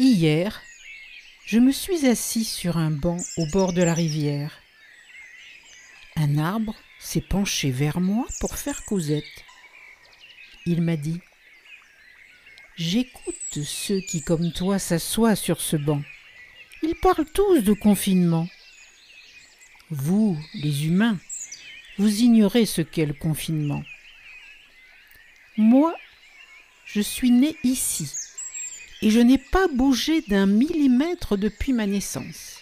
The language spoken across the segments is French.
Hier, je me suis assis sur un banc au bord de la rivière. Un arbre s'est penché vers moi pour faire causette. Il m'a dit J'écoute ceux qui, comme toi, s'assoient sur ce banc. Ils parlent tous de confinement. Vous, les humains, vous ignorez ce qu'est le confinement. Moi, je suis né ici et je n'ai pas bougé d'un millimètre depuis ma naissance.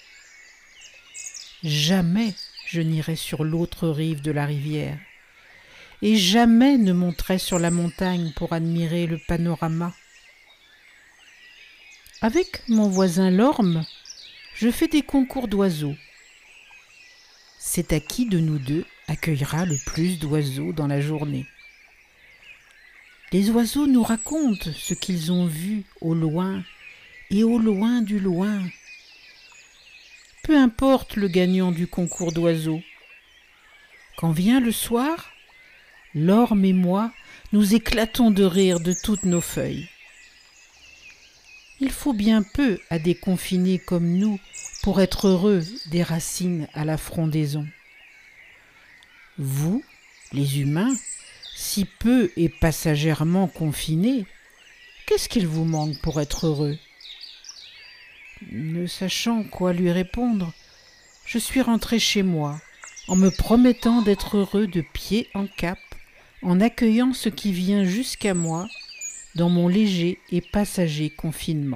Jamais je n'irai sur l'autre rive de la rivière et jamais ne monterai sur la montagne pour admirer le panorama. Avec mon voisin l'orme, je fais des concours d'oiseaux. C'est à qui de nous deux accueillera le plus d'oiseaux dans la journée? Les oiseaux nous racontent ce qu'ils ont vu au loin et au loin du loin. Peu importe le gagnant du concours d'oiseaux. Quand vient le soir, l'orme et moi nous éclatons de rire de toutes nos feuilles. Il faut bien peu à des confinés comme nous pour être heureux des racines à la frondaison. Vous, les humains, si peu et passagèrement confinés, qu'est-ce qu'il vous manque pour être heureux? Ne sachant quoi lui répondre, je suis rentré chez moi en me promettant d'être heureux de pied en cap, en accueillant ce qui vient jusqu'à moi dans mon léger et passager confinement.